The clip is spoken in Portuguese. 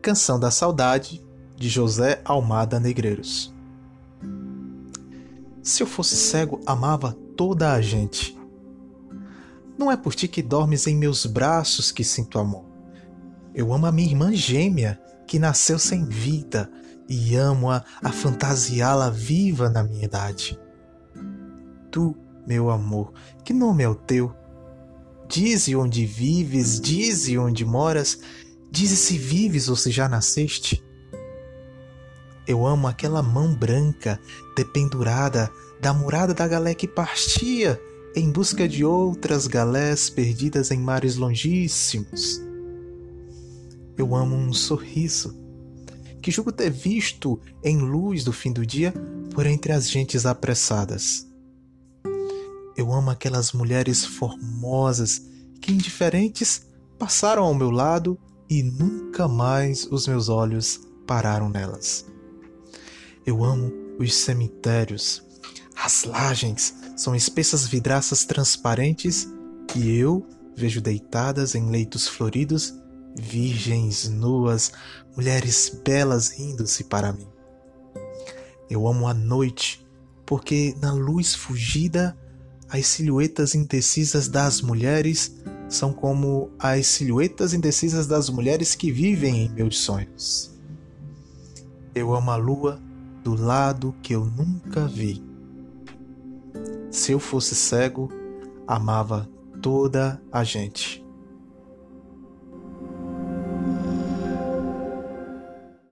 Canção da Saudade, de José Almada Negreiros. Se eu fosse cego, amava toda a gente. Não é por ti que dormes em meus braços que sinto amor. Eu amo a minha irmã gêmea, que nasceu sem vida, e amo-a a fantasiá-la viva na minha idade. Tu, meu amor, que nome é o teu? Dize onde vives, dize onde moras, dize se vives ou se já nasceste. Eu amo aquela mão branca, dependurada da murada da galé que partia em busca de outras galés perdidas em mares longíssimos. Eu amo um sorriso que julgo ter visto em luz do fim do dia por entre as gentes apressadas. Eu amo aquelas mulheres formosas que, indiferentes, passaram ao meu lado e nunca mais os meus olhos pararam nelas. Eu amo os cemitérios. As lajes são espessas vidraças transparentes que eu vejo deitadas em leitos floridos, virgens nuas, mulheres belas rindo-se para mim. Eu amo a noite, porque na luz fugida as silhuetas indecisas das mulheres são como as silhuetas indecisas das mulheres que vivem em meus sonhos. Eu amo a lua do lado que eu nunca vi. Se eu fosse cego, amava toda a gente.